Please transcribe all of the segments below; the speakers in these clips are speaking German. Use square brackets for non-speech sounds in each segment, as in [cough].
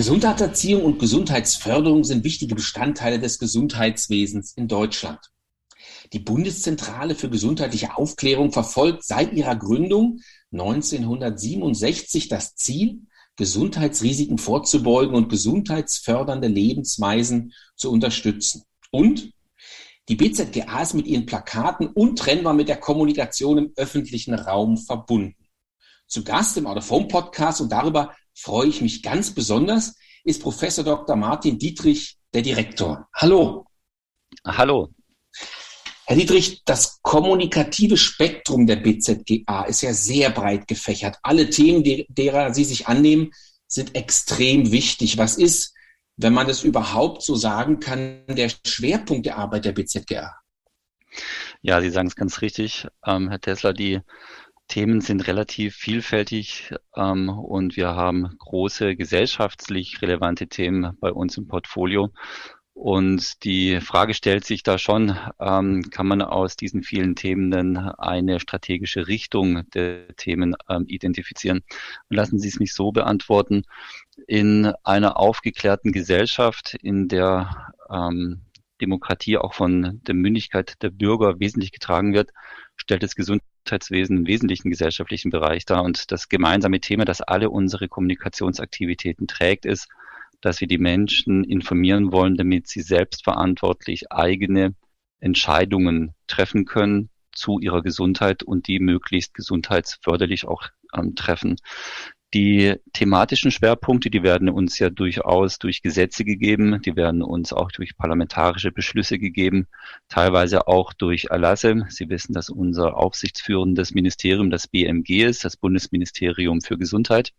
Gesundheitserziehung und Gesundheitsförderung sind wichtige Bestandteile des Gesundheitswesens in Deutschland. Die Bundeszentrale für gesundheitliche Aufklärung verfolgt seit ihrer Gründung 1967 das Ziel, Gesundheitsrisiken vorzubeugen und gesundheitsfördernde Lebensweisen zu unterstützen. Und die BZGA ist mit ihren Plakaten untrennbar mit der Kommunikation im öffentlichen Raum verbunden. Zu Gast im Out Podcast und darüber freue ich mich ganz besonders, ist Professor Dr. Martin Dietrich, der Direktor. Hallo. Hallo. Herr Dietrich, das kommunikative Spektrum der BZGA ist ja sehr breit gefächert. Alle Themen, derer Sie sich annehmen, sind extrem wichtig. Was ist, wenn man das überhaupt so sagen kann, der Schwerpunkt der Arbeit der BZGA? Ja, Sie sagen es ganz richtig, ähm, Herr Tesla. Die Themen sind relativ vielfältig ähm, und wir haben große gesellschaftlich relevante Themen bei uns im Portfolio. Und die Frage stellt sich da schon, ähm, kann man aus diesen vielen Themen denn eine strategische Richtung der Themen ähm, identifizieren? lassen Sie es mich so beantworten. In einer aufgeklärten Gesellschaft, in der ähm, Demokratie auch von der Mündigkeit der Bürger wesentlich getragen wird, stellt das Gesundheitswesen einen wesentlichen gesellschaftlichen Bereich dar. Und das gemeinsame Thema, das alle unsere Kommunikationsaktivitäten trägt, ist, dass wir die Menschen informieren wollen, damit sie selbstverantwortlich eigene Entscheidungen treffen können zu ihrer Gesundheit und die möglichst gesundheitsförderlich auch ähm, treffen. Die thematischen Schwerpunkte, die werden uns ja durchaus durch Gesetze gegeben, die werden uns auch durch parlamentarische Beschlüsse gegeben, teilweise auch durch Erlasse. Sie wissen, dass unser aufsichtsführendes Ministerium das BMG ist, das Bundesministerium für Gesundheit.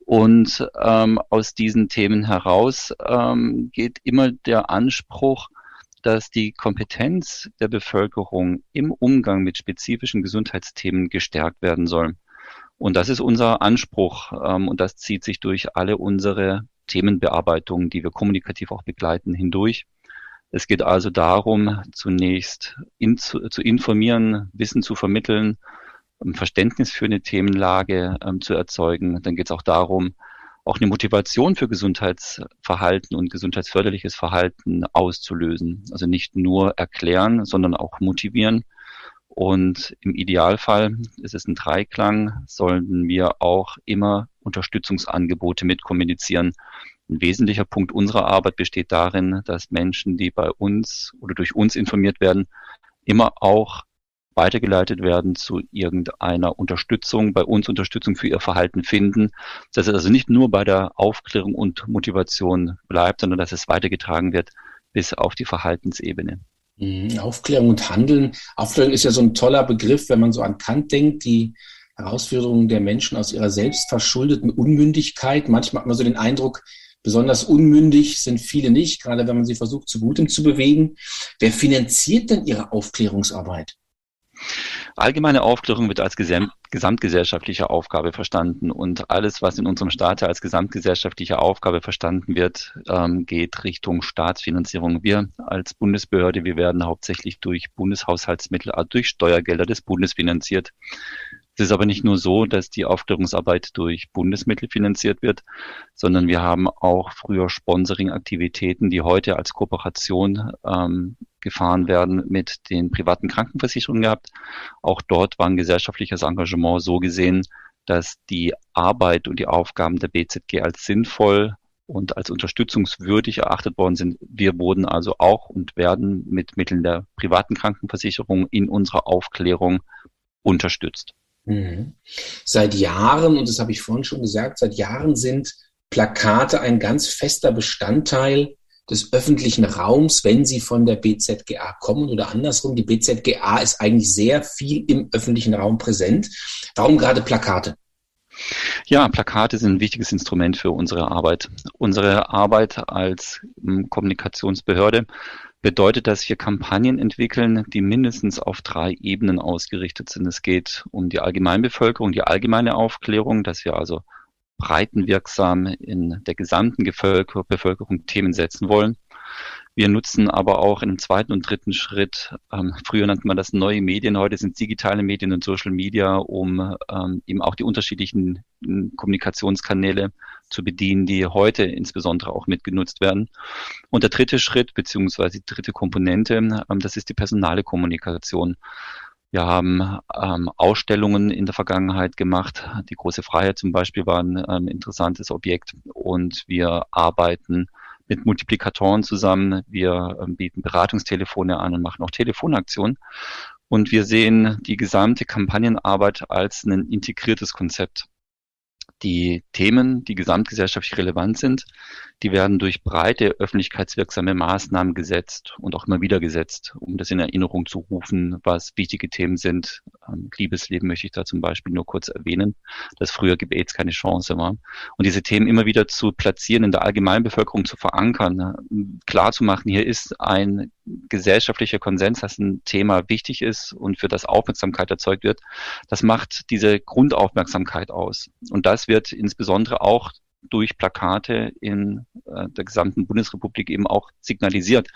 Und ähm, aus diesen Themen heraus ähm, geht immer der Anspruch, dass die Kompetenz der Bevölkerung im Umgang mit spezifischen Gesundheitsthemen gestärkt werden soll. Und das ist unser Anspruch ähm, und das zieht sich durch alle unsere Themenbearbeitungen, die wir kommunikativ auch begleiten, hindurch. Es geht also darum, zunächst in, zu, zu, informieren, Wissen zu vermitteln, Verständnis für eine Themenlage ähm, zu erzeugen. Dann geht es auch darum, auch eine Motivation für Gesundheitsverhalten und gesundheitsförderliches Verhalten auszulösen. Also nicht nur erklären, sondern auch motivieren und im Idealfall ist es ein Dreiklang, sollten wir auch immer Unterstützungsangebote mit kommunizieren. Ein wesentlicher Punkt unserer Arbeit besteht darin, dass Menschen, die bei uns oder durch uns informiert werden, immer auch weitergeleitet werden zu irgendeiner Unterstützung, bei uns Unterstützung für ihr Verhalten finden, dass es also nicht nur bei der Aufklärung und Motivation bleibt, sondern dass es weitergetragen wird bis auf die Verhaltensebene. Mhm. Aufklärung und Handeln. Aufklärung ist ja so ein toller Begriff, wenn man so an Kant denkt, die Herausforderungen der Menschen aus ihrer selbstverschuldeten Unmündigkeit. Manchmal hat man so den Eindruck, besonders unmündig sind viele nicht, gerade wenn man sie versucht, zu Gutem zu bewegen. Wer finanziert denn ihre Aufklärungsarbeit? Allgemeine Aufklärung wird als gesam gesamtgesellschaftliche Aufgabe verstanden und alles, was in unserem Staat als gesamtgesellschaftliche Aufgabe verstanden wird, ähm, geht Richtung Staatsfinanzierung. Wir als Bundesbehörde, wir werden hauptsächlich durch Bundeshaushaltsmittel, also durch Steuergelder des Bundes finanziert. Es ist aber nicht nur so, dass die Aufklärungsarbeit durch Bundesmittel finanziert wird, sondern wir haben auch früher Sponsoring-Aktivitäten, die heute als Kooperation ähm, gefahren werden mit den privaten Krankenversicherungen gehabt. Auch dort war ein gesellschaftliches Engagement so gesehen, dass die Arbeit und die Aufgaben der BZG als sinnvoll und als unterstützungswürdig erachtet worden sind. Wir wurden also auch und werden mit Mitteln der privaten Krankenversicherung in unserer Aufklärung unterstützt. Mhm. Seit Jahren, und das habe ich vorhin schon gesagt, seit Jahren sind Plakate ein ganz fester Bestandteil des öffentlichen Raums, wenn sie von der BZGA kommen oder andersrum. Die BZGA ist eigentlich sehr viel im öffentlichen Raum präsent. Warum gerade Plakate? Ja, Plakate sind ein wichtiges Instrument für unsere Arbeit. Unsere Arbeit als hm, Kommunikationsbehörde bedeutet, dass wir Kampagnen entwickeln, die mindestens auf drei Ebenen ausgerichtet sind. Es geht um die Allgemeinbevölkerung, die allgemeine Aufklärung, dass wir also breitenwirksam in der gesamten Bevölkerung Themen setzen wollen. Wir nutzen aber auch im zweiten und dritten Schritt, ähm, früher nannte man das neue Medien, heute sind digitale Medien und Social Media, um ähm, eben auch die unterschiedlichen hm, Kommunikationskanäle zu bedienen, die heute insbesondere auch mitgenutzt werden. Und der dritte Schritt, beziehungsweise die dritte Komponente, ähm, das ist die personale Kommunikation. Wir haben ähm, Ausstellungen in der Vergangenheit gemacht. Die große Freiheit zum Beispiel war ein ähm, interessantes Objekt und wir arbeiten mit Multiplikatoren zusammen. Wir ähm, bieten Beratungstelefone an und machen auch Telefonaktionen. Und wir sehen die gesamte Kampagnenarbeit als ein integriertes Konzept. Die Themen, die gesamtgesellschaftlich relevant sind, die werden durch breite öffentlichkeitswirksame Maßnahmen gesetzt und auch immer wieder gesetzt, um das in Erinnerung zu rufen, was wichtige Themen sind. Ähm, Liebesleben möchte ich da zum Beispiel nur kurz erwähnen, dass früher Gebets keine Chance war. Und diese Themen immer wieder zu platzieren, in der Allgemeinbevölkerung zu verankern, klar zu machen, hier ist ein gesellschaftlicher Konsens, dass ein Thema wichtig ist und für das Aufmerksamkeit erzeugt wird, das macht diese Grundaufmerksamkeit aus. Und das wird insbesondere auch durch Plakate in äh, der gesamten Bundesrepublik eben auch signalisiert.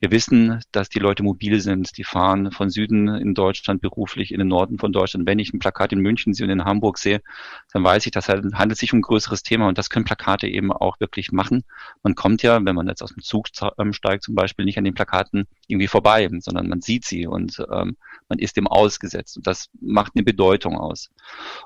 Wir wissen, dass die Leute mobil sind. Die fahren von Süden in Deutschland beruflich in den Norden von Deutschland. Wenn ich ein Plakat in München sehe und in Hamburg sehe, dann weiß ich, halt, handelt sich um ein größeres Thema und das können Plakate eben auch wirklich machen. Man kommt ja, wenn man jetzt aus dem Zug ähm, steigt zum Beispiel, nicht an den Plakaten irgendwie vorbei, sondern man sieht sie und ähm, man ist dem ausgesetzt. Und das macht eine Bedeutung aus.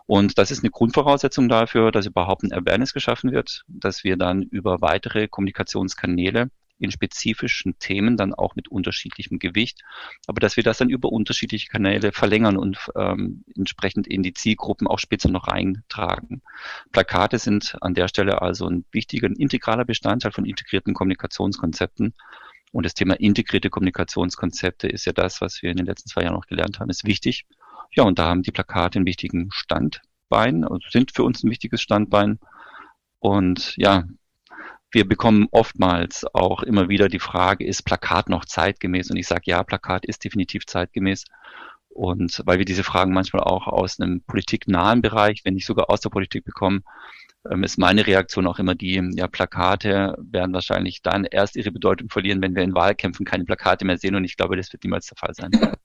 Und das ist eine Grundvoraussetzung dafür, dass überhaupt ein Awareness geschaffen wird, dass wir dann über weitere Kommunikationskanäle in spezifischen Themen dann auch mit unterschiedlichem Gewicht, aber dass wir das dann über unterschiedliche Kanäle verlängern und ähm, entsprechend in die Zielgruppen auch spitze noch reintragen. Plakate sind an der Stelle also ein wichtiger, ein integraler Bestandteil von integrierten Kommunikationskonzepten und das Thema integrierte Kommunikationskonzepte ist ja das, was wir in den letzten zwei Jahren auch gelernt haben, ist wichtig. Ja, und da haben die Plakate einen wichtigen Standbein, also sind für uns ein wichtiges Standbein. Und ja, wir bekommen oftmals auch immer wieder die Frage, ist Plakat noch zeitgemäß? Und ich sage, ja, Plakat ist definitiv zeitgemäß. Und weil wir diese Fragen manchmal auch aus einem politiknahen Bereich, wenn nicht sogar aus der Politik bekommen, ähm, ist meine Reaktion auch immer die, ja, Plakate werden wahrscheinlich dann erst ihre Bedeutung verlieren, wenn wir in Wahlkämpfen keine Plakate mehr sehen. Und ich glaube, das wird niemals der Fall sein. [laughs]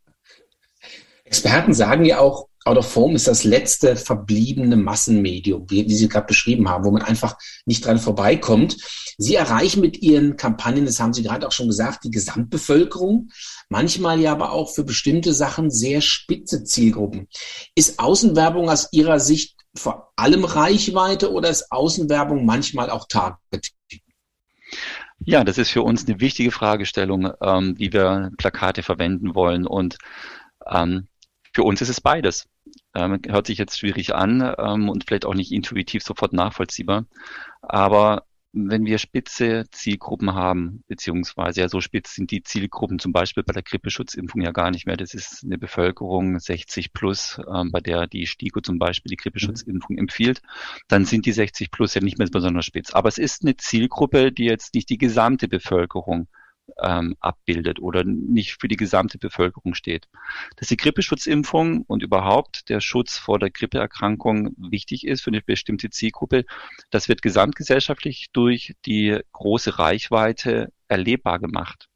Experten sagen ja auch, Out of Form ist das letzte verbliebene Massenmedium, wie, wie Sie gerade beschrieben haben, wo man einfach nicht dran vorbeikommt. Sie erreichen mit Ihren Kampagnen, das haben Sie gerade auch schon gesagt, die Gesamtbevölkerung, manchmal ja aber auch für bestimmte Sachen sehr spitze Zielgruppen. Ist Außenwerbung aus Ihrer Sicht vor allem Reichweite oder ist Außenwerbung manchmal auch Targeting? Ja, das ist für uns eine wichtige Fragestellung, ähm, wie wir Plakate verwenden wollen. Und ähm, für uns ist es beides. Ähm, hört sich jetzt schwierig an ähm, und vielleicht auch nicht intuitiv sofort nachvollziehbar. Aber wenn wir spitze Zielgruppen haben, beziehungsweise ja so spitz sind die Zielgruppen zum Beispiel bei der Grippeschutzimpfung ja gar nicht mehr. Das ist eine Bevölkerung 60 plus, ähm, bei der die STIKO zum Beispiel die Grippeschutzimpfung empfiehlt. Dann sind die 60 plus ja nicht mehr besonders spitz. Aber es ist eine Zielgruppe, die jetzt nicht die gesamte Bevölkerung ähm, abbildet oder nicht für die gesamte Bevölkerung steht. Dass die Grippeschutzimpfung und überhaupt der Schutz vor der Grippeerkrankung wichtig ist für eine bestimmte Zielgruppe, das wird gesamtgesellschaftlich durch die große Reichweite erlebbar gemacht.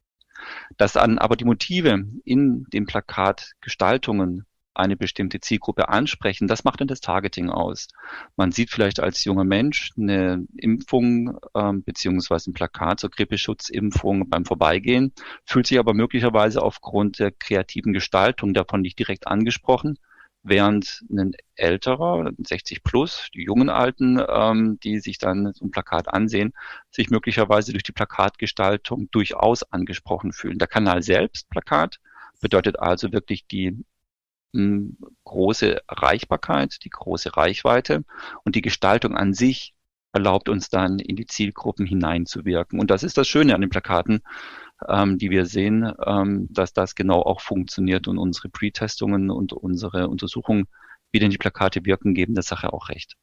Dass dann aber die Motive in den Plakatgestaltungen eine bestimmte Zielgruppe ansprechen, das macht dann das Targeting aus. Man sieht vielleicht als junger Mensch eine Impfung ähm, beziehungsweise ein Plakat zur Grippeschutzimpfung beim Vorbeigehen, fühlt sich aber möglicherweise aufgrund der kreativen Gestaltung davon nicht direkt angesprochen, während ein älterer, 60 plus, die jungen Alten, ähm, die sich dann so ein Plakat ansehen, sich möglicherweise durch die Plakatgestaltung durchaus angesprochen fühlen. Der Kanal selbst, Plakat, bedeutet also wirklich die große Erreichbarkeit, die große Reichweite und die Gestaltung an sich erlaubt uns dann in die Zielgruppen hineinzuwirken. Und das ist das Schöne an den Plakaten, ähm, die wir sehen, ähm, dass das genau auch funktioniert und unsere Pre-Testungen und unsere Untersuchungen, wie denn die Plakate wirken, geben der Sache auch recht.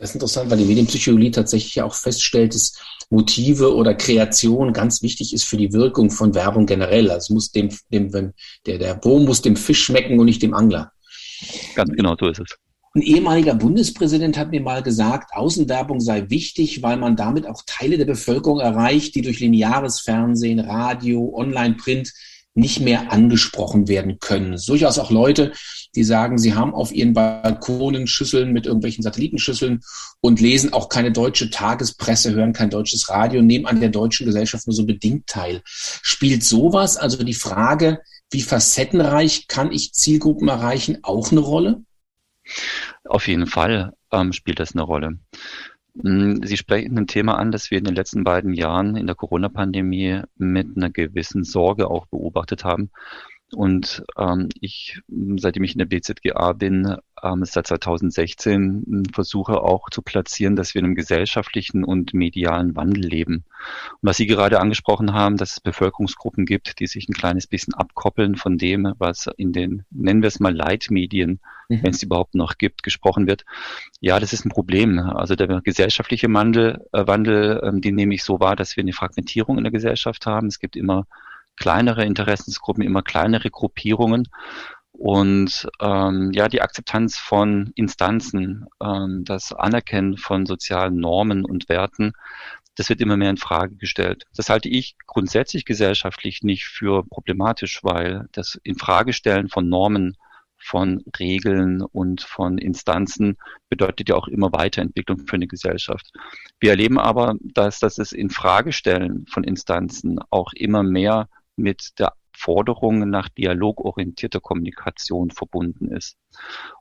Das ist interessant, weil die Medienpsychologie tatsächlich auch feststellt, dass Motive oder Kreation ganz wichtig ist für die Wirkung von Werbung generell. Also muss dem, dem der, der Wurm muss dem Fisch schmecken und nicht dem Angler. Ganz genau, so ist es. Ein ehemaliger Bundespräsident hat mir mal gesagt, Außenwerbung sei wichtig, weil man damit auch Teile der Bevölkerung erreicht, die durch lineares Fernsehen, Radio, Online-Print nicht mehr angesprochen werden können. Durchaus auch Leute, die sagen, sie haben auf ihren Balkonen Schüsseln mit irgendwelchen Satellitenschüsseln und lesen auch keine deutsche Tagespresse, hören kein deutsches Radio, nehmen an der deutschen Gesellschaft nur so bedingt teil. Spielt sowas, also die Frage, wie facettenreich kann ich Zielgruppen erreichen, auch eine Rolle? Auf jeden Fall ähm, spielt das eine Rolle. Hm, Sie sprechen ein Thema an, das wir in den letzten beiden Jahren in der Corona-Pandemie mit einer gewissen Sorge auch beobachtet haben. Und ähm, ich, seitdem ich in der BZGA bin, ähm, seit 2016 hm, versuche auch zu platzieren, dass wir in einem gesellschaftlichen und medialen Wandel leben. Und was Sie gerade angesprochen haben, dass es Bevölkerungsgruppen gibt, die sich ein kleines bisschen abkoppeln von dem, was in den, nennen wir es mal Leitmedien, mhm. wenn es überhaupt noch gibt, gesprochen wird. Ja, das ist ein Problem. Also der gesellschaftliche Wandel, äh, Wandel, ähm, den nehme ich so wahr, dass wir eine Fragmentierung in der Gesellschaft haben. Es gibt immer kleinere Interessensgruppen, immer kleinere Gruppierungen. Und ähm, ja, die Akzeptanz von Instanzen, ähm, das Anerkennen von sozialen Normen und Werten, das wird immer mehr in Frage gestellt. Das halte ich grundsätzlich gesellschaftlich nicht für problematisch, weil das Infragestellen von Normen, von Regeln und von Instanzen bedeutet ja auch immer Weiterentwicklung für eine Gesellschaft. Wir erleben aber, dass das Infragestellen von Instanzen auch immer mehr mit der Forderung nach dialogorientierter Kommunikation verbunden ist.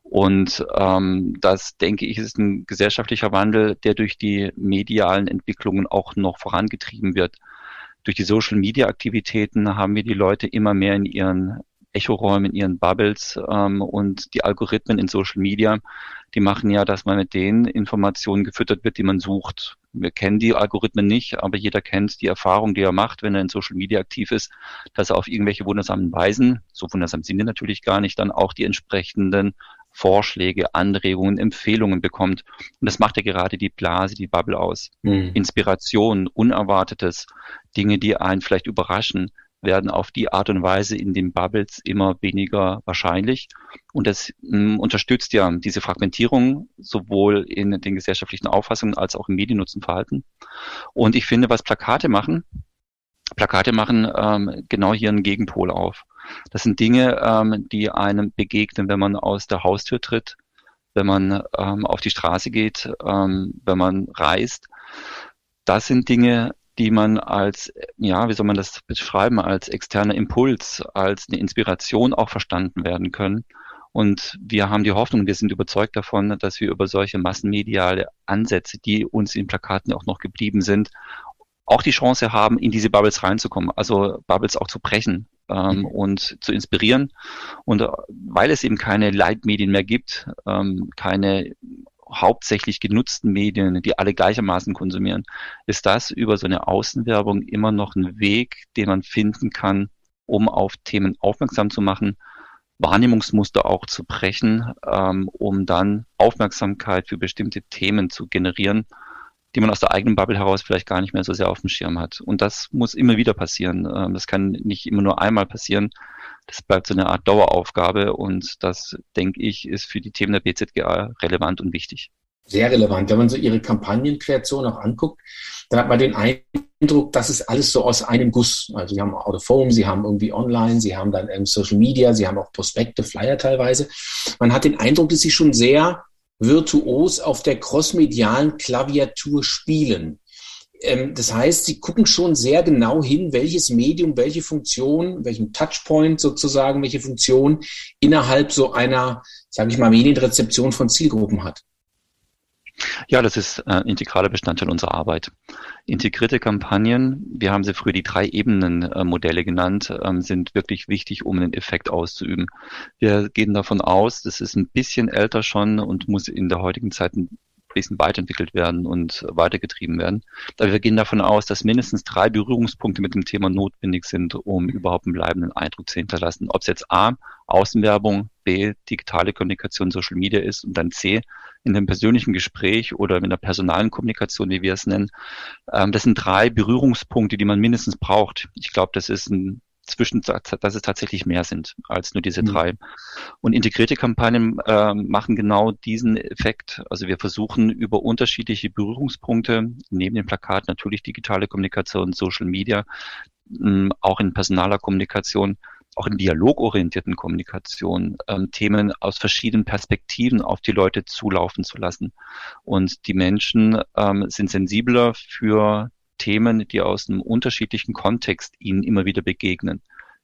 Und ähm, das, denke ich, ist ein gesellschaftlicher Wandel, der durch die medialen Entwicklungen auch noch vorangetrieben wird. Durch die Social-Media-Aktivitäten haben wir die Leute immer mehr in ihren Echoräumen, in ihren Bubbles ähm, und die Algorithmen in Social Media, die machen ja, dass man mit den Informationen gefüttert wird, die man sucht. Wir kennen die Algorithmen nicht, aber jeder kennt die Erfahrung, die er macht, wenn er in Social Media aktiv ist, dass er auf irgendwelche wundersamen Weisen, so wundersam sind die natürlich gar nicht, dann auch die entsprechenden Vorschläge, Anregungen, Empfehlungen bekommt. Und das macht ja gerade die Blase, die Bubble aus. Mhm. Inspiration, Unerwartetes, Dinge, die einen vielleicht überraschen, werden auf die Art und Weise in den Bubbles immer weniger wahrscheinlich. Und das mh, hm, unterstützt ja diese Fragmentierung sowohl in den gesellschaftlichen Auffassungen als auch im Mediennutzenverhalten. Und ich finde, was Plakate machen, Plakate machen ähm, genau hier einen Gegenpol auf. Das sind Dinge, ähm, die einem begegnen, wenn man aus der Haustür tritt, wenn man ähm, auf die Straße geht, ähm, wenn man reist. Das sind Dinge, die man als, ja, wie soll man das beschreiben, als externer Impuls, als eine Inspiration auch verstanden werden können. Und wir haben die Hoffnung, wir sind überzeugt davon, dass wir über solche massenmediale Ansätze, die uns in Plakaten auch noch geblieben sind, auch die Chance haben, in diese Bubbles reinzukommen, also Bubbles auch zu brechen ähm, mhm. und zu inspirieren. Und äh, weil es eben keine Leitmedien mehr gibt, ähm, keine hauptsächlich genutzten Medien, die alle gleichermaßen konsumieren, ist das über so eine Außenwerbung immer noch ein Weg, den man finden kann, um auf Themen aufmerksam zu machen, Wahrnehmungsmuster auch zu brechen, ähm, um dann Aufmerksamkeit für bestimmte Themen zu generieren, die man aus der eigenen Bubble heraus vielleicht gar nicht mehr so sehr auf dem Schirm hat. Und das muss immer wieder passieren. Ähm, das kann nicht immer nur einmal passieren das bleibt so eine Art Daueraufgabe und das, denke ich, ist für die Themen der BZGA relevant und wichtig. Sehr relevant. Wenn man so Ihre Kampagnenkreation auch anguckt, dann hat man den Eindruck, das ist alles so aus einem Guss. Also Sie haben Autophone, Sie haben irgendwie Online, Sie haben dann Social Media, Sie haben auch Prospekte, Flyer teilweise. Man hat den Eindruck, dass Sie schon sehr virtuos auf der crossmedialen Klaviatur spielen. Ähm, das heißt, sie gucken schon sehr genau hin, welches Medium, welche Funktion, welchen Touchpoint sozusagen, welche Funktion innerhalb so einer, sage ich mal, Medienrezeption von Zielgruppen hat. Ja, das ist äh, integraler Bestandteil unserer Arbeit. Integrierte Kampagnen, wir haben sie früher die drei Ebenen-Modelle äh, genannt, ähm, sind wirklich wichtig, um einen Effekt auszuüben. Wir gehen davon aus, das ist ein bisschen älter schon und muss in der heutigen Zeit ein fließend weiterentwickelt werden und weitergetrieben werden. Aber wir gehen davon aus, dass mindestens drei Berührungspunkte mit dem Thema notwendig sind, um überhaupt einen bleibenden Eindruck zu hinterlassen. Ob es jetzt A, Außenwerbung, B, digitale Kommunikation, Social Media ist und dann C, in dem persönlichen Gespräch oder in der personalen Kommunikation, wie wir es nennen. Ähm, das sind drei Berührungspunkte, die man mindestens braucht. Ich glaube, das ist ein zwischen, dass es tatsächlich mehr sind als nur diese mhm. drei. Und integrierte Kampagnen äh, machen genau diesen Effekt. Also wir versuchen über unterschiedliche Berührungspunkte, neben dem Plakat natürlich digitale Kommunikation, Social Media, mh, auch in personaler Kommunikation, auch in dialogorientierten Kommunikation ähm, Themen aus verschiedenen Perspektiven auf die Leute zulaufen zu lassen. Und die Menschen ähm, sind sensibler für Themen, die aus einem unterschiedlichen Kontext ihnen immer wieder begegnen.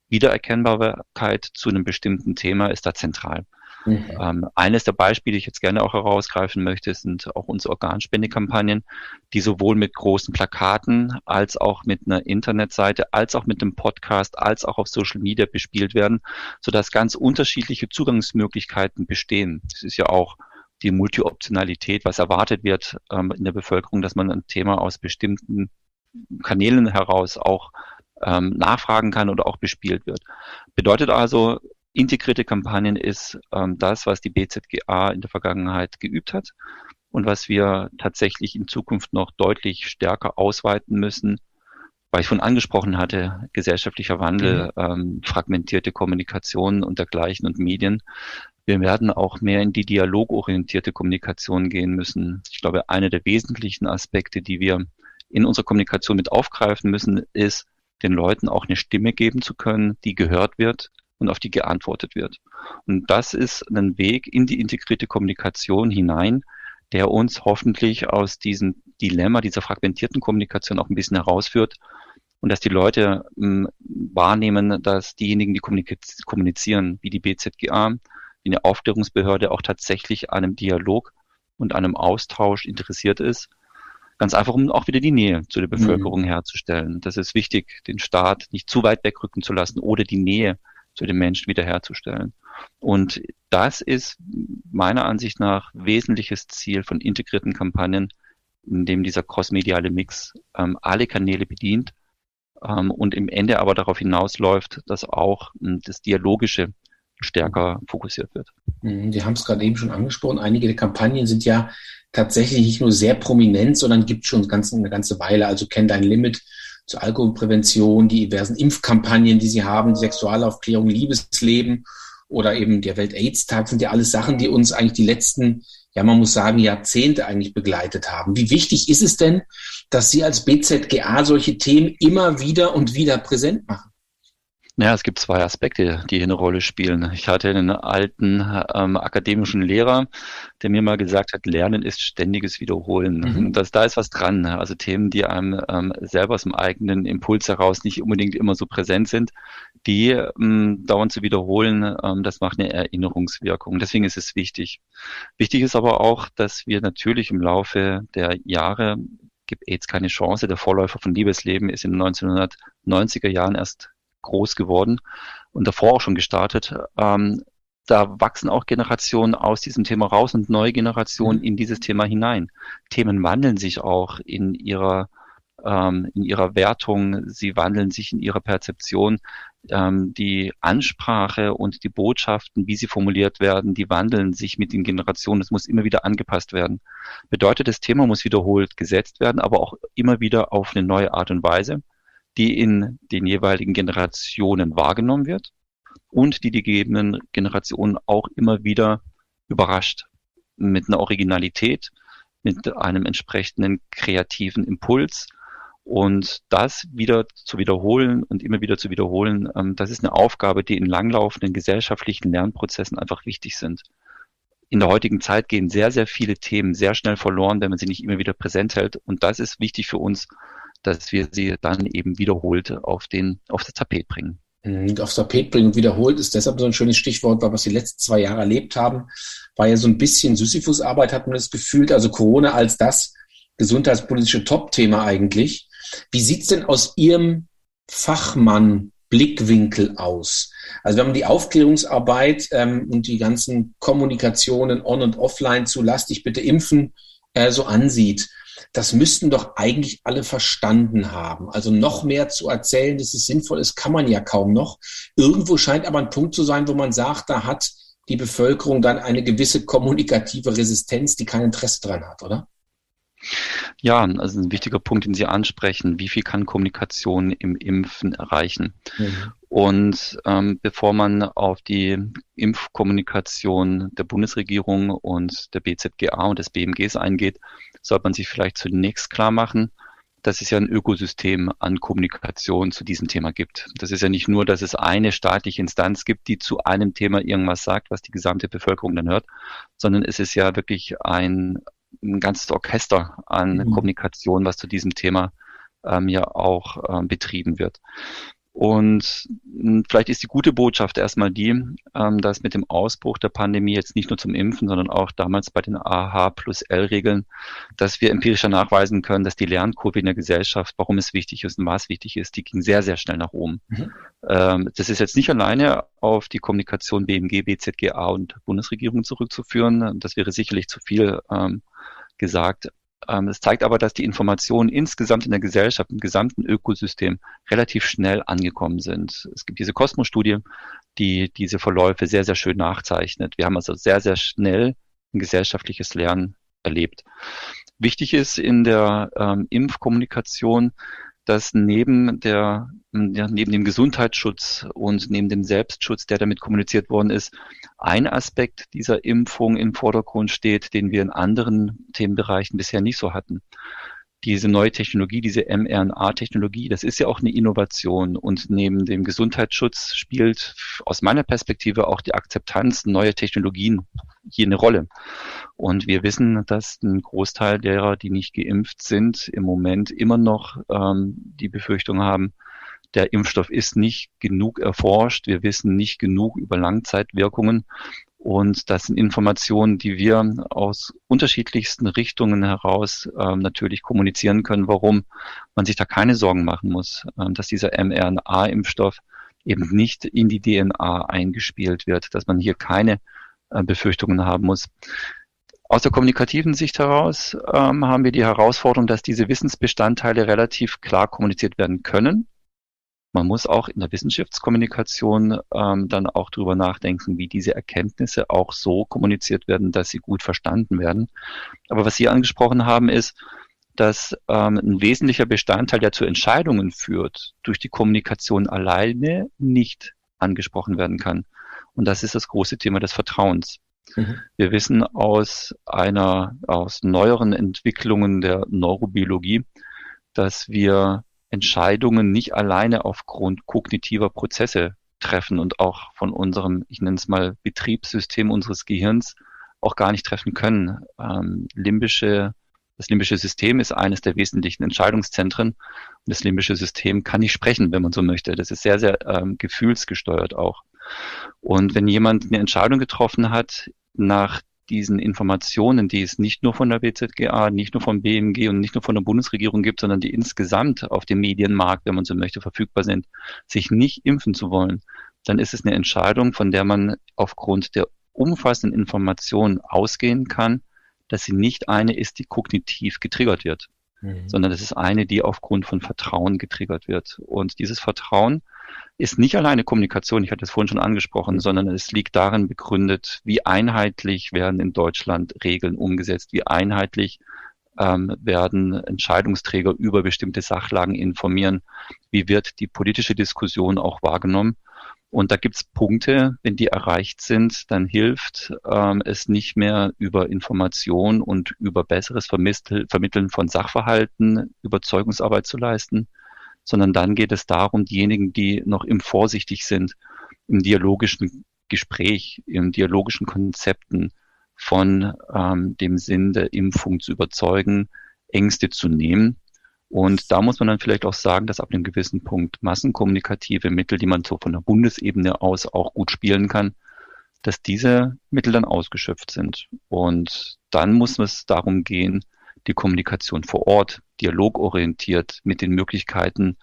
Wiedererkennbarkeit zu einem bestimmten Thema ist da zentral. Mhm. Ähm, eines der Beispiele, die ich jetzt gerne auch herausgreifen möchte, sind auch unsere Organspendekampagnen, die sowohl mit großen Plakaten als auch mit einer Internetseite, als auch mit einem Podcast, als auch auf Social Media bespielt werden, sodass ganz unterschiedliche Zugangsmöglichkeiten bestehen. Das ist ja auch die Multioptionalität, was erwartet wird ähm, in der Bevölkerung, dass man ein Thema aus bestimmten Kanälen heraus auch ähm, nachfragen kann oder auch bespielt wird. Bedeutet also, integrierte Kampagnen ist ähm, das, was die BZGA in der Vergangenheit geübt hat und was wir tatsächlich in Zukunft noch deutlich stärker ausweiten müssen, weil ich schon angesprochen hatte, gesellschaftlicher Wandel, mhm. ähm, fragmentierte Kommunikation und dergleichen und Medien. Wir werden auch mehr in die dialogorientierte Kommunikation gehen müssen. Ich glaube, einer der wesentlichen Aspekte, die wir in unserer Kommunikation mit aufgreifen müssen, ist, den Leuten auch eine Stimme geben zu können, die gehört wird und auf die geantwortet wird. Und das ist ein Weg in die integrierte Kommunikation hinein, der uns hoffentlich aus diesem Dilemma, dieser fragmentierten Kommunikation auch ein bisschen herausführt und dass die Leute hm, wahrnehmen, dass diejenigen, die kommunizieren, wie die BZGA, wie eine Aufklärungsbehörde auch tatsächlich an einem Dialog und einem Austausch interessiert ist Ganz einfach, um auch wieder die Nähe zu der Bevölkerung mhm. herzustellen. Das ist wichtig, den Staat nicht zu weit wegrücken zu lassen oder die Nähe zu den Menschen wiederherzustellen. Und das ist meiner Ansicht nach wesentliches Ziel von integrierten Kampagnen, in dem dieser crossmediale Mix ähm, alle Kanäle bedient ähm, und im Ende aber darauf hinausläuft, dass auch ähm, das Dialogische stärker fokussiert wird. Mhm, Sie haben es gerade eben schon angesprochen. Einige der Kampagnen sind ja tatsächlich nicht nur sehr prominent, sondern gibt schon ganz, eine ganze Weile. Also kennt ein Limit zur Alkoholprävention, die diversen Impfkampagnen, die sie haben, die Sexualaufklärung, Liebesleben oder eben der Welt-AIDS-Tag sind ja alles Sachen, die uns eigentlich die letzten, ja, man muss sagen, Jahrzehnte eigentlich begleitet haben. Wie wichtig ist es denn, dass Sie als BZGA solche Themen immer wieder und wieder präsent machen? Ja, es gibt zwei Aspekte, die hier eine Rolle spielen. Ich hatte einen alten ähm, akademischen Lehrer, der mir mal gesagt hat, Lernen ist ständiges Wiederholen. Mhm. Das, da ist was dran. Also Themen, die einem ähm, selber aus dem eigenen Impuls heraus nicht unbedingt immer so präsent sind, die ähm, dauernd zu wiederholen, ähm, das macht eine Erinnerungswirkung. Deswegen ist es wichtig. Wichtig ist aber auch, dass wir natürlich im Laufe der Jahre gibt AIDS keine Chance. Der Vorläufer von Liebesleben ist in den 1990er Jahren erst groß geworden und davor auch schon gestartet. Ähm, da wachsen auch Generationen aus diesem Thema raus und neue Generationen mhm. in dieses Thema hinein. Themen wandeln sich auch in ihrer ähm, in ihrer Wertung, sie wandeln sich in ihrer Perzeption. Ähm, die Ansprache und die Botschaften, wie sie formuliert werden, die wandeln sich mit den Generationen. Es muss immer wieder angepasst werden. Bedeutet, das Thema muss wiederholt gesetzt werden, aber auch immer wieder auf eine neue Art und Weise die in den jeweiligen Generationen wahrgenommen wird und die die gegebenen Generationen auch immer wieder überrascht mit einer Originalität, mit einem entsprechenden kreativen Impuls. Und das wieder zu wiederholen und immer wieder zu wiederholen, ähm, das ist eine Aufgabe, die in langlaufenden gesellschaftlichen Lernprozessen einfach wichtig sind. In der heutigen Zeit gehen sehr, sehr viele Themen sehr schnell verloren, wenn man sie nicht immer wieder präsent hält. Und das ist wichtig für uns, dass wir sie dann eben wiederholt auf den, auf das Tapet bringen. Und aufs Tapet bringen und wiederholt ist deshalb so ein schönes Stichwort, weil was die letzten zwei Jahre erlebt haben, war ja so ein bisschen Sisyphus-Arbeit, hat man das gefühlt, also Corona als das gesundheitspolitische Top-Thema eigentlich. Wie sieht's denn aus Ihrem Fachmann Blickwinkel aus? Also wenn man die Aufklärungsarbeit ähm, und die ganzen Kommunikationen on und offline zu Lass dich bitte impfen äh, so ansieht, das müssten doch eigentlich alle verstanden haben. Also noch mehr zu erzählen, dass es sinnvoll ist, kann man ja kaum noch. Irgendwo scheint aber ein Punkt zu sein, wo man sagt, da hat die Bevölkerung dann eine gewisse kommunikative Resistenz, die kein Interesse dran hat, oder? Ja, also ein wichtiger Punkt, den Sie ansprechen. Wie viel kann Kommunikation im Impfen erreichen? Mhm. Und ähm, bevor man auf die Impfkommunikation der Bundesregierung und der BZGA und des BMGs eingeht, sollte man sich vielleicht zunächst klar machen, dass es ja ein Ökosystem an Kommunikation zu diesem Thema gibt. Das ist ja nicht nur, dass es eine staatliche Instanz gibt, die zu einem Thema irgendwas sagt, was die gesamte Bevölkerung dann hört, sondern es ist ja wirklich ein, ein ganzes Orchester an mhm. Kommunikation, was zu diesem Thema ähm, ja auch ähm, betrieben wird. Und hm, vielleicht ist die gute Botschaft erstmal die, ähm, dass mit dem Ausbruch der Pandemie jetzt nicht nur zum Impfen, sondern auch damals bei den AH plus L-Regeln, dass wir empirischer nachweisen können, dass die Lernkurve in der Gesellschaft, warum es wichtig ist und was wichtig ist, die ging sehr, sehr schnell nach oben. Mhm. Ähm, das ist jetzt nicht alleine auf die Kommunikation BMG, BZGA und Bundesregierung zurückzuführen. Das wäre sicherlich zu viel ähm, gesagt. Ähm, es zeigt aber, dass die Informationen insgesamt in der Gesellschaft, im gesamten Ökosystem relativ schnell angekommen sind. Es gibt diese Kosmos-Studie, die diese Verläufe sehr, sehr schön nachzeichnet. Wir haben also sehr, sehr schnell ein gesellschaftliches Lernen erlebt. Wichtig ist in der ähm, Impfkommunikation, dass neben der, ja, neben dem Gesundheitsschutz und neben dem Selbstschutz, der damit kommuniziert worden ist, ein Aspekt dieser Impfung im Vordergrund steht, den wir in anderen Themenbereichen bisher nicht so hatten. Diese neue Technologie, diese mRNA-Technologie, das ist ja auch eine Innovation und neben dem Gesundheitsschutz spielt aus meiner Perspektive auch die Akzeptanz neuer Technologien hier eine Rolle. Und wir wissen, dass ein Großteil derer, die nicht geimpft sind, im Moment immer noch ähm, die Befürchtung haben, der Impfstoff ist nicht genug erforscht. Wir wissen nicht genug über Langzeitwirkungen. Und das sind Informationen, die wir aus unterschiedlichsten Richtungen heraus ähm, natürlich kommunizieren können, warum man sich da keine Sorgen machen muss, ähm, dass dieser mRNA-Impfstoff eben nicht in die DNA eingespielt wird, dass man hier keine äh, Befürchtungen haben muss. Aus der kommunikativen Sicht heraus ähm, haben wir die Herausforderung, dass diese Wissensbestandteile relativ klar kommuniziert werden können. Man muss auch in der Wissenschaftskommunikation ähm, dann auch darüber nachdenken, wie diese Erkenntnisse auch so kommuniziert werden, dass sie gut verstanden werden. Aber was Sie angesprochen haben, ist, dass ähm, ein wesentlicher Bestandteil, der zu Entscheidungen führt, durch die Kommunikation alleine nicht angesprochen werden kann. Und das ist das große Thema des Vertrauens. Mhm. Wir wissen aus einer, aus neueren Entwicklungen der Neurobiologie, dass wir Entscheidungen nicht alleine aufgrund kognitiver Prozesse treffen und auch von unserem, ich nenne es mal, Betriebssystem unseres Gehirns auch gar nicht treffen können. Ähm, limbische, das limbische System ist eines der wesentlichen Entscheidungszentren und das limbische System kann nicht sprechen, wenn man so möchte. Das ist sehr, sehr ähm, gefühlsgesteuert auch. Und wenn jemand eine Entscheidung getroffen hat, nach diesen Informationen, die es nicht nur von der BZGA, nicht nur vom BMG und nicht nur von der Bundesregierung gibt, sondern die insgesamt auf dem Medienmarkt, wenn man so möchte, verfügbar sind, sich nicht impfen zu wollen, dann ist es eine Entscheidung, von der man aufgrund der umfassenden Informationen ausgehen kann, dass sie nicht eine ist, die kognitiv getriggert wird, mhm. sondern das ist eine, die aufgrund von Vertrauen getriggert wird. Und dieses Vertrauen ist nicht alleine Kommunikation, ich hatte es vorhin schon angesprochen, sondern es liegt darin begründet, wie einheitlich werden in Deutschland Regeln umgesetzt, wie einheitlich ähm, werden Entscheidungsträger über bestimmte Sachlagen informieren, wie wird die politische Diskussion auch wahrgenommen. Und da gibt es Punkte, wenn die erreicht sind, dann hilft ähm, es nicht mehr über Information und über besseres Vermitteln von Sachverhalten Überzeugungsarbeit zu leisten, sondern dann geht es darum, diejenigen, die noch im vorsichtig sind, im dialogischen Gespräch, im dialogischen Konzepten von ähm, dem Sinn der Impfung zu überzeugen, Ängste zu nehmen. Und da muss man dann vielleicht auch sagen, dass ab einem gewissen Punkt massenkommunikative Mittel, die man so von der Bundesebene aus auch gut spielen kann, dass diese Mittel dann ausgeschöpft sind. Und dann muss es darum gehen, die Kommunikation vor Ort, dialogorientiert mit den Möglichkeiten,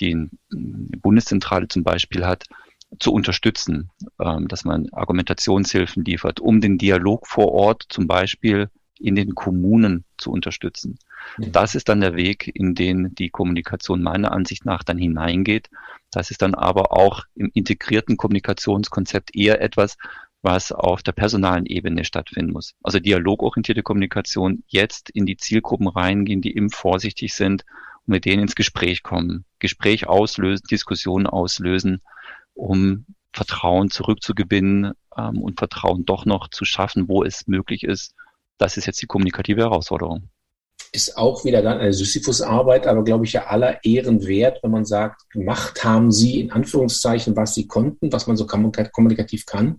die die Bundeszentrale zum Beispiel hat, zu unterstützen, ähm, dass man Argumentationshilfen liefert, um den Dialog vor Ort zum Beispiel in den Kommunen zu unterstützen. Das ist dann der Weg, in den die Kommunikation meiner Ansicht nach dann hineingeht. Das ist dann aber auch im integrierten Kommunikationskonzept eher etwas, was auf der personalen Ebene stattfinden muss. Also dialogorientierte Kommunikation jetzt in die Zielgruppen reingehen, die eben vorsichtig sind und mit denen ins Gespräch kommen. Gespräch auslösen, Diskussionen auslösen, um Vertrauen zurückzugewinnen ähm, und Vertrauen doch noch zu schaffen, wo es möglich ist. Das ist jetzt die kommunikative Herausforderung ist auch wieder dann eine Sisyphus-Arbeit, aber glaube ich ja aller Ehren wert, wenn man sagt, gemacht haben sie in Anführungszeichen, was sie konnten, was man so kommunikativ kann.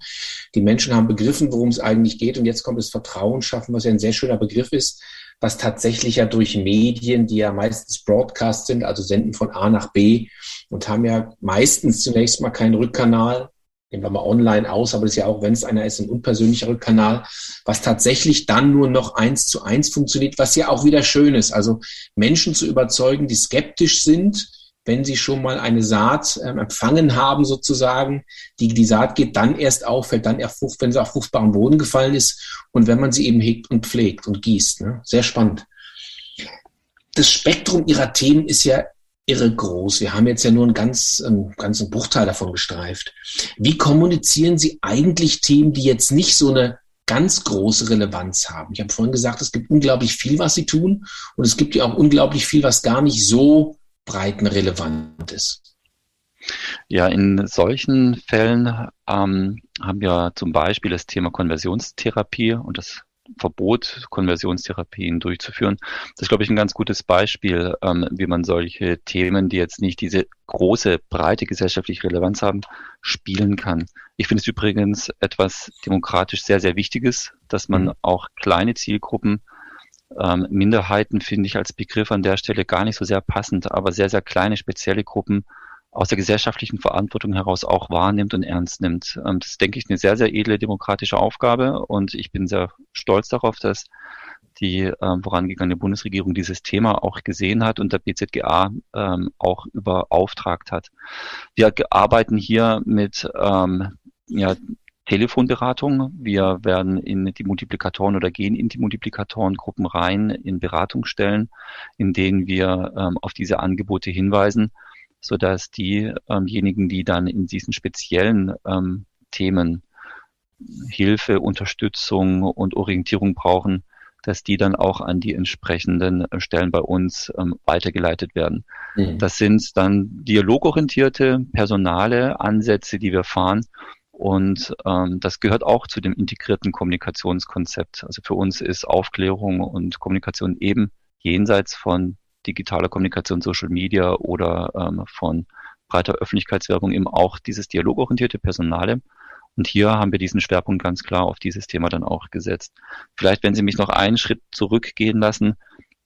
Die Menschen haben begriffen, worum es eigentlich geht und jetzt kommt das Vertrauen schaffen, was ja ein sehr schöner Begriff ist, was tatsächlich ja durch Medien, die ja meistens Broadcast sind, also senden von A nach B und haben ja meistens zunächst mal keinen Rückkanal, nehmen wir mal online aus, aber das ist ja auch, wenn es einer ist, ein unpersönlicherer Kanal, was tatsächlich dann nur noch eins zu eins funktioniert, was ja auch wieder schön ist. Also Menschen zu überzeugen, die skeptisch sind, wenn sie schon mal eine Saat äh, empfangen haben, sozusagen, die, die Saat geht dann erst auf, fällt dann erst frucht, wenn sie auf fruchtbaren Boden gefallen ist und wenn man sie eben hegt und pflegt und gießt. Ne? Sehr spannend. Das Spektrum ihrer Themen ist ja irre groß. Wir haben jetzt ja nur einen ganz, einen ganzen Bruchteil davon gestreift. Wie kommunizieren Sie eigentlich Themen, die jetzt nicht so eine ganz große Relevanz haben? Ich habe vorhin gesagt, es gibt unglaublich viel, was Sie tun und es gibt ja auch unglaublich viel, was gar nicht so breitenrelevant ist. Ja, in solchen Fällen ähm, haben wir zum Beispiel das Thema Konversionstherapie und das Verbot, Konversionstherapien durchzuführen. Das ist, glaube ich, ein ganz gutes Beispiel, ähm, wie man solche Themen, die jetzt nicht diese große, breite gesellschaftliche Relevanz haben, spielen kann. Ich finde es übrigens etwas demokratisch sehr, sehr Wichtiges, dass man mhm. auch kleine Zielgruppen ähm, Minderheiten finde ich als Begriff an der Stelle gar nicht so sehr passend, aber sehr, sehr kleine spezielle Gruppen aus der gesellschaftlichen Verantwortung heraus auch wahrnimmt und ernst nimmt. Ähm, das ist, denke ich, eine sehr, sehr edle demokratische Aufgabe und ich bin sehr stolz darauf, dass die ähm, vorangegangene Bundesregierung dieses Thema auch gesehen hat und der BZGA ähm, auch überauftragt hat. Wir arbeiten hier mit ähm, ja, Telefonberatung. Wir werden in die Multiplikatoren oder gehen in die Multiplikatorengruppen rein, in Beratungsstellen, in denen wir ähm, auf diese Angebote hinweisen so dass diejenigen, die dann in diesen speziellen ähm, Themen Hilfe, Unterstützung und Orientierung brauchen, dass die dann auch an die entsprechenden Stellen bei uns ähm, weitergeleitet werden. Mhm. Das sind dann dialogorientierte, personale Ansätze, die wir fahren. Und ähm, das gehört auch zu dem integrierten Kommunikationskonzept. Also für uns ist Aufklärung und Kommunikation eben jenseits von digitaler Kommunikation, Social Media oder ähm, von breiter Öffentlichkeitswerbung eben auch dieses dialogorientierte Personale. Und hier haben wir diesen Schwerpunkt ganz klar auf dieses Thema dann auch gesetzt. Vielleicht, wenn Sie mich noch einen Schritt zurückgehen lassen,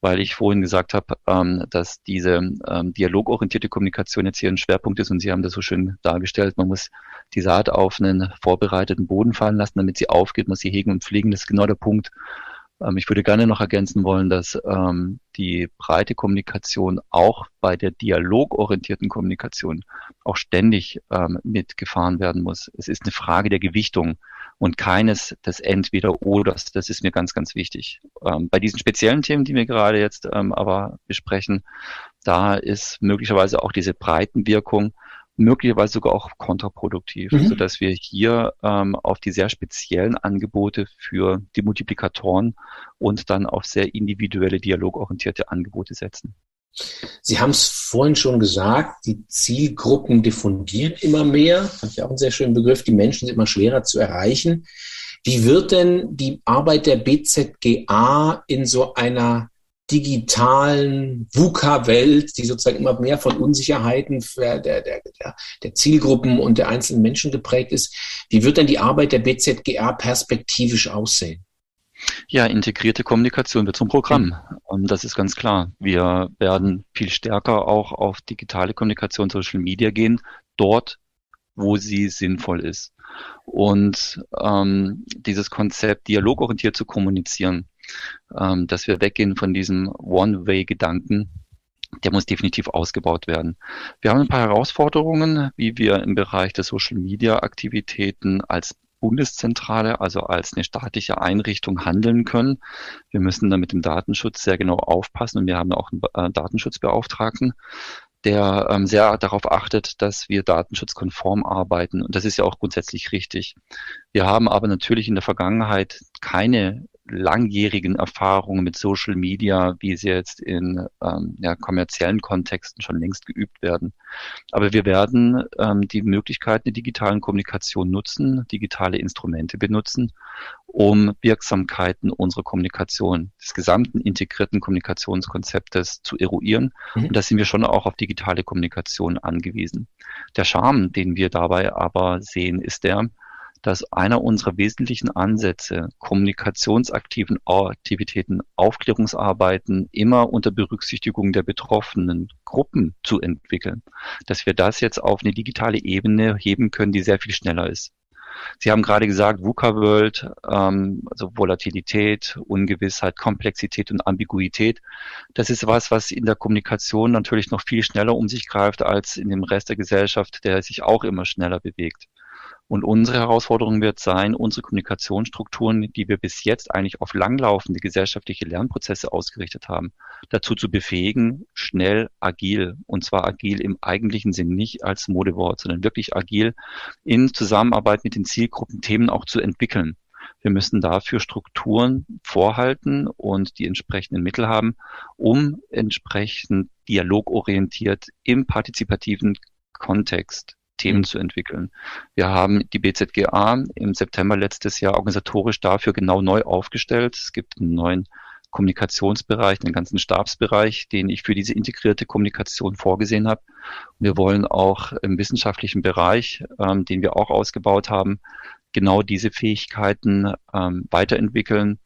weil ich vorhin gesagt habe, ähm, dass diese ähm, dialogorientierte Kommunikation jetzt hier ein Schwerpunkt ist und Sie haben das so schön dargestellt. Man muss die Saat auf einen vorbereiteten Boden fallen lassen, damit sie aufgeht, muss sie hegen und pflegen. Das ist genau der Punkt, ich würde gerne noch ergänzen wollen, dass ähm, die breite Kommunikation auch bei der dialogorientierten Kommunikation auch ständig ähm, mitgefahren werden muss. Es ist eine Frage der Gewichtung und keines des Entweder-Oders. Das ist mir ganz, ganz wichtig. Ähm, bei diesen speziellen Themen, die wir gerade jetzt ähm, aber besprechen, da ist möglicherweise auch diese Breitenwirkung möglicherweise sogar auch kontraproduktiv, mhm. so dass wir hier ähm, auf die sehr speziellen Angebote für die Multiplikatoren und dann auf sehr individuelle dialogorientierte Angebote setzen. Sie haben es vorhin schon gesagt, die Zielgruppen diffundieren immer mehr. Fand ich auch einen sehr schönen Begriff. Die Menschen sind immer schwerer zu erreichen. Wie wird denn die Arbeit der BZGA in so einer digitalen VUCA-Welt, die sozusagen immer mehr von Unsicherheiten der, der, der, der Zielgruppen und der einzelnen Menschen geprägt ist. Wie wird denn die Arbeit der BZGR perspektivisch aussehen? Ja, integrierte Kommunikation wird zum Programm. Und das ist ganz klar. Wir werden viel stärker auch auf digitale Kommunikation, Social Media gehen, dort, wo sie sinnvoll ist. Und ähm, dieses Konzept, dialogorientiert zu kommunizieren, ähm, dass wir weggehen von diesem One-Way-Gedanken. Der muss definitiv ausgebaut werden. Wir haben ein paar Herausforderungen, wie wir im Bereich der Social-Media-Aktivitäten als Bundeszentrale, also als eine staatliche Einrichtung handeln können. Wir müssen da mit dem Datenschutz sehr genau aufpassen und wir haben auch einen äh, Datenschutzbeauftragten, der ähm, sehr darauf achtet, dass wir datenschutzkonform arbeiten. Und das ist ja auch grundsätzlich richtig. Wir haben aber natürlich in der Vergangenheit keine langjährigen Erfahrungen mit Social Media, wie sie jetzt in ähm, ja, kommerziellen Kontexten schon längst geübt werden. Aber wir werden ähm, die Möglichkeiten der digitalen Kommunikation nutzen, digitale Instrumente benutzen, um Wirksamkeiten unserer Kommunikation, des gesamten integrierten Kommunikationskonzeptes zu eruieren. Mhm. Und da sind wir schon auch auf digitale Kommunikation angewiesen. Der Charme, den wir dabei aber sehen, ist der, dass einer unserer wesentlichen Ansätze, kommunikationsaktiven Aktivitäten, Aufklärungsarbeiten immer unter Berücksichtigung der betroffenen Gruppen zu entwickeln, dass wir das jetzt auf eine digitale Ebene heben können, die sehr viel schneller ist. Sie haben gerade gesagt, VUCA World, ähm, also Volatilität, Ungewissheit, Komplexität und Ambiguität. Das ist was, was in der Kommunikation natürlich noch viel schneller um sich greift als in dem Rest der Gesellschaft, der sich auch immer schneller bewegt. Und unsere Herausforderung wird sein, unsere Kommunikationsstrukturen, die wir bis jetzt eigentlich auf langlaufende gesellschaftliche Lernprozesse ausgerichtet haben, dazu zu befähigen, schnell, agil, und zwar agil im eigentlichen Sinn, nicht als Modewort, sondern wirklich agil in Zusammenarbeit mit den Zielgruppen Themen auch zu entwickeln. Wir müssen dafür Strukturen vorhalten und die entsprechenden Mittel haben, um entsprechend dialogorientiert im partizipativen Kontext Themen zu entwickeln. Wir haben die BZGA im September letztes Jahr organisatorisch dafür genau neu aufgestellt. Es gibt einen neuen Kommunikationsbereich, einen ganzen Stabsbereich, den ich für diese integrierte Kommunikation vorgesehen habe. Wir wollen auch im wissenschaftlichen Bereich, ähm, den wir auch ausgebaut haben, genau diese Fähigkeiten ähm, weiterentwickeln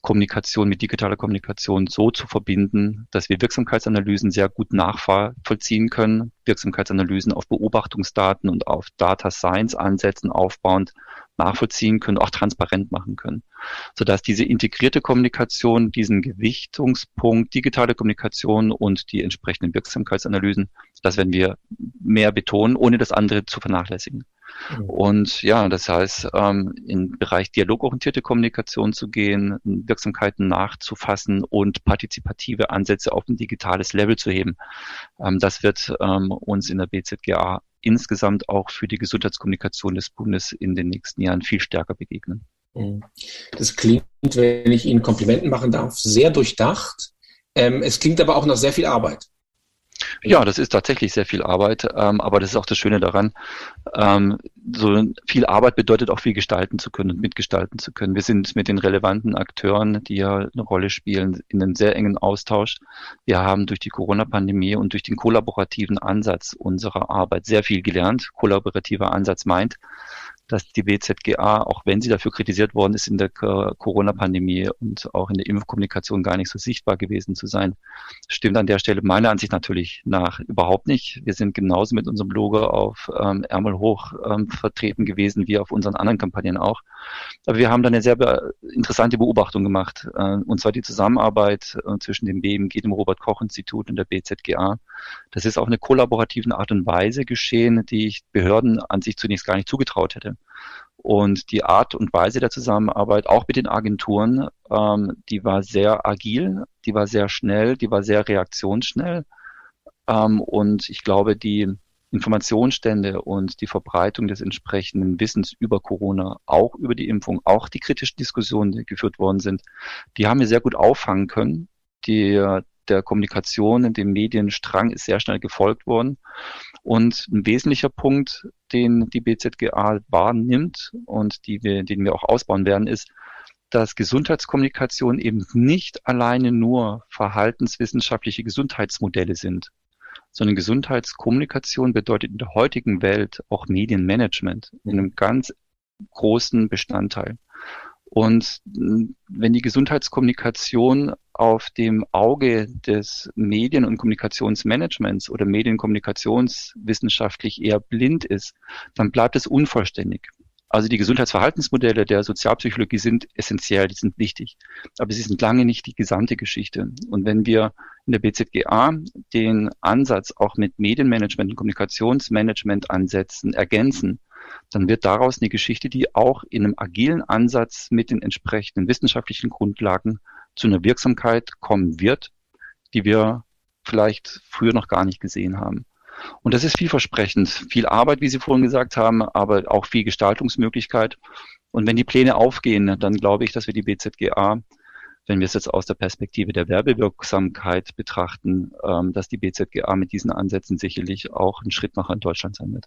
Kommunikation mit digitaler Kommunikation so zu verbinden, dass wir Wirksamkeitsanalysen sehr gut nachvollziehen können, Wirksamkeitsanalysen auf Beobachtungsdaten und auf Data Science Ansätzen aufbauend nachvollziehen können, auch transparent machen können, sodass diese integrierte Kommunikation diesen Gewichtungspunkt digitale Kommunikation und die entsprechenden Wirksamkeitsanalysen, das werden wir mehr betonen, ohne das andere zu vernachlässigen. Mhm. Und ja, das heißt, ähm, im Bereich dialogorientierte Kommunikation zu gehen, Wirksamkeiten nachzufassen und partizipative Ansätze auf ein digitales Level zu heben. Ähm, das wird ähm, uns in der BZGA insgesamt auch für die Gesundheitskommunikation des Bundes in den nächsten Jahren viel stärker begegnen. Mhm. Das klingt, wenn ich Ihnen Komplimenten machen darf, sehr durchdacht. Ähm, es klingt aber auch nach sehr viel Arbeit. Ja, das ist tatsächlich sehr viel Arbeit, ähm, aber das ist auch das Schöne daran. Ähm, so viel Arbeit bedeutet auch viel gestalten zu können und mitgestalten zu können. Wir sind mit den relevanten Akteuren, die ja eine Rolle spielen, in einem sehr engen Austausch. Wir haben durch die Corona-Pandemie und durch den kollaborativen Ansatz unserer Arbeit sehr viel gelernt. Kollaborativer Ansatz meint, dass die BZGA, auch wenn sie dafür kritisiert worden ist in der Corona-Pandemie und auch in der Impfkommunikation gar nicht so sichtbar gewesen zu sein, stimmt an der Stelle meiner Ansicht natürlich nach überhaupt nicht. Wir sind genauso mit unserem Logo auf ähm, Ärmel hoch ähm, vertreten gewesen wie auf unseren anderen Kampagnen auch. Aber wir haben dann eine sehr be interessante Beobachtung gemacht, äh, und zwar die Zusammenarbeit äh, zwischen dem BMG, dem Robert-Koch-Institut und der BZGA. Das ist auf eine kollaborativen Art und Weise geschehen, die ich Behörden an sich zunächst gar nicht zugetraut hätte. Und die Art und Weise der Zusammenarbeit, auch mit den Agenturen, ähm, die war sehr agil, die war sehr schnell, die war sehr reaktionsschnell. Ähm, und ich glaube, die Informationsstände und die Verbreitung des entsprechenden Wissens über Corona, auch über die Impfung, auch die kritischen Diskussionen, die geführt worden sind, die haben wir sehr gut auffangen können. Die, der Kommunikation in dem Medienstrang ist sehr schnell gefolgt worden. Und ein wesentlicher Punkt, den die BZGA wahrnimmt und die wir, den wir auch ausbauen werden, ist, dass Gesundheitskommunikation eben nicht alleine nur verhaltenswissenschaftliche Gesundheitsmodelle sind, sondern Gesundheitskommunikation bedeutet in der heutigen Welt auch Medienmanagement in einem ganz großen Bestandteil. Und wenn die Gesundheitskommunikation auf dem Auge des Medien- und Kommunikationsmanagements oder medienkommunikationswissenschaftlich eher blind ist, dann bleibt es unvollständig. Also die Gesundheitsverhaltensmodelle der Sozialpsychologie sind essentiell, die sind wichtig, aber sie sind lange nicht die gesamte Geschichte. Und wenn wir in der BZGA den Ansatz auch mit Medienmanagement und Kommunikationsmanagement ansetzen, ergänzen, dann wird daraus eine Geschichte, die auch in einem agilen Ansatz mit den entsprechenden wissenschaftlichen Grundlagen zu einer Wirksamkeit kommen wird, die wir vielleicht früher noch gar nicht gesehen haben. Und das ist vielversprechend. Viel Arbeit, wie Sie vorhin gesagt haben, aber auch viel Gestaltungsmöglichkeit. Und wenn die Pläne aufgehen, dann glaube ich, dass wir die BZGA, wenn wir es jetzt aus der Perspektive der Werbewirksamkeit betrachten, ähm, dass die BZGA mit diesen Ansätzen sicherlich auch ein Schrittmacher in Deutschland sein wird.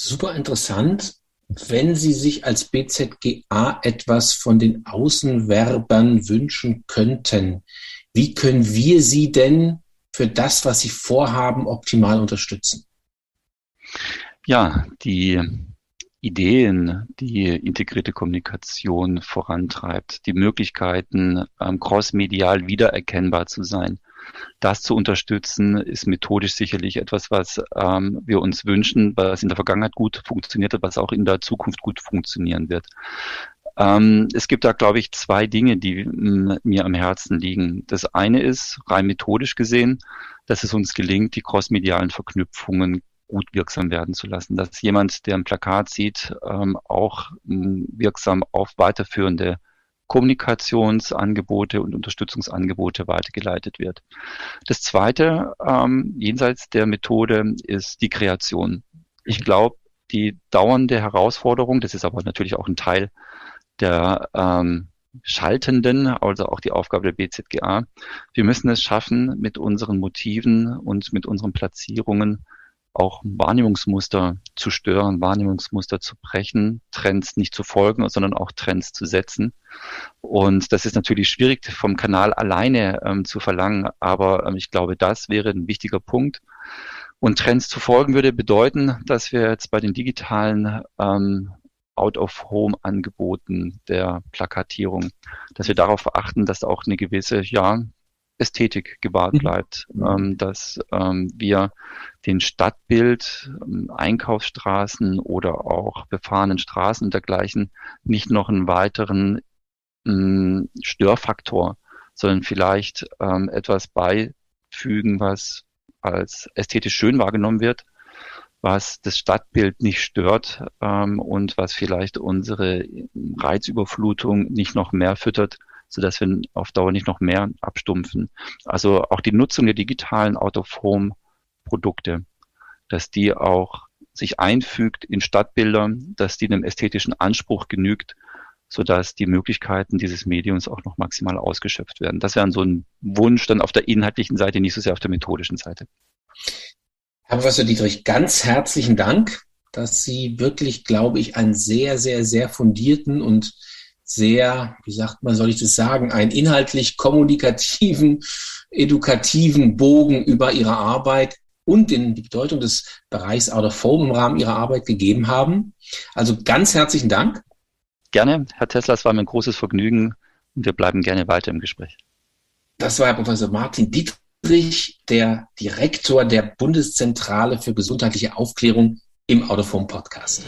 Super interessant. Wenn Sie sich als BZGA etwas von den Außenwerbern wünschen könnten, wie können wir Sie denn für das, was Sie vorhaben, optimal unterstützen? Ja, die Ideen, die integrierte Kommunikation vorantreibt, die Möglichkeiten, ähm, crossmedial wiedererkennbar zu sein. Das zu unterstützen, ist methodisch sicherlich etwas, was ähm, wir uns wünschen, was in der Vergangenheit gut funktioniert hat, was auch in der Zukunft gut funktionieren wird. Ähm, es gibt da, glaube ich, zwei Dinge, die mm, mir am Herzen liegen. Das eine ist, rein methodisch gesehen, dass es uns gelingt, die crossmedialen Verknüpfungen gut wirksam werden zu lassen, dass jemand, der ein Plakat sieht, ähm, auch ähm, wirksam auf weiterführende Kommunikationsangebote und Unterstützungsangebote weitergeleitet wird. Das Zweite, ähm, jenseits der Methode, ist die Kreation. Ich glaube, die dauernde Herausforderung, das ist aber natürlich auch ein Teil der ähm, Schaltenden, also auch die Aufgabe der BZGA. Wir müssen es schaffen, mit unseren Motiven und mit unseren Platzierungen auch Wahrnehmungsmuster zu stören, Wahrnehmungsmuster zu brechen, Trends nicht zu folgen, sondern auch Trends zu setzen. Und das ist natürlich schwierig vom Kanal alleine ähm, zu verlangen, aber ähm, ich glaube, das wäre ein wichtiger Punkt. Und Trends zu folgen würde bedeuten, dass wir jetzt bei den digitalen ähm, Out-of-Home-Angeboten der Plakatierung, dass wir darauf achten, dass auch eine gewisse, ja, Ästhetik gewahrt mhm. bleibt, mhm. ähm, dass ähm, wir den Stadtbild, ähm, Einkaufsstraßen oder auch befahrenen Straßen und dergleichen nicht noch einen weiteren ähm, Störfaktor, sondern vielleicht ähm, etwas beifügen, was als ästhetisch schön wahrgenommen wird, was das Stadtbild nicht stört ähm, und was vielleicht unsere Reizüberflutung nicht noch mehr füttert, so dass wir auf Dauer nicht noch mehr abstumpfen. Also auch die Nutzung der digitalen Out-of-Home-Produkte, dass die auch sich einfügt in Stadtbilder, dass die einem ästhetischen Anspruch genügt, so dass die Möglichkeiten dieses Mediums auch noch maximal ausgeschöpft werden. Das wäre so ein Wunsch dann auf der inhaltlichen Seite, nicht so sehr auf der methodischen Seite. Herr Professor Dietrich, ganz herzlichen Dank, dass Sie wirklich, glaube ich, einen sehr, sehr, sehr fundierten und sehr, wie sagt man, soll ich das sagen, einen inhaltlich kommunikativen, edukativen Bogen über Ihre Arbeit und den, die Bedeutung des Bereichs Out of Home im Rahmen Ihrer Arbeit gegeben haben. Also ganz herzlichen Dank. Gerne, Herr Tesla, es war mir ein großes Vergnügen und wir bleiben gerne weiter im Gespräch. Das war Herr Professor Martin Dietrich. Der Direktor der Bundeszentrale für gesundheitliche Aufklärung im Autophone Podcast.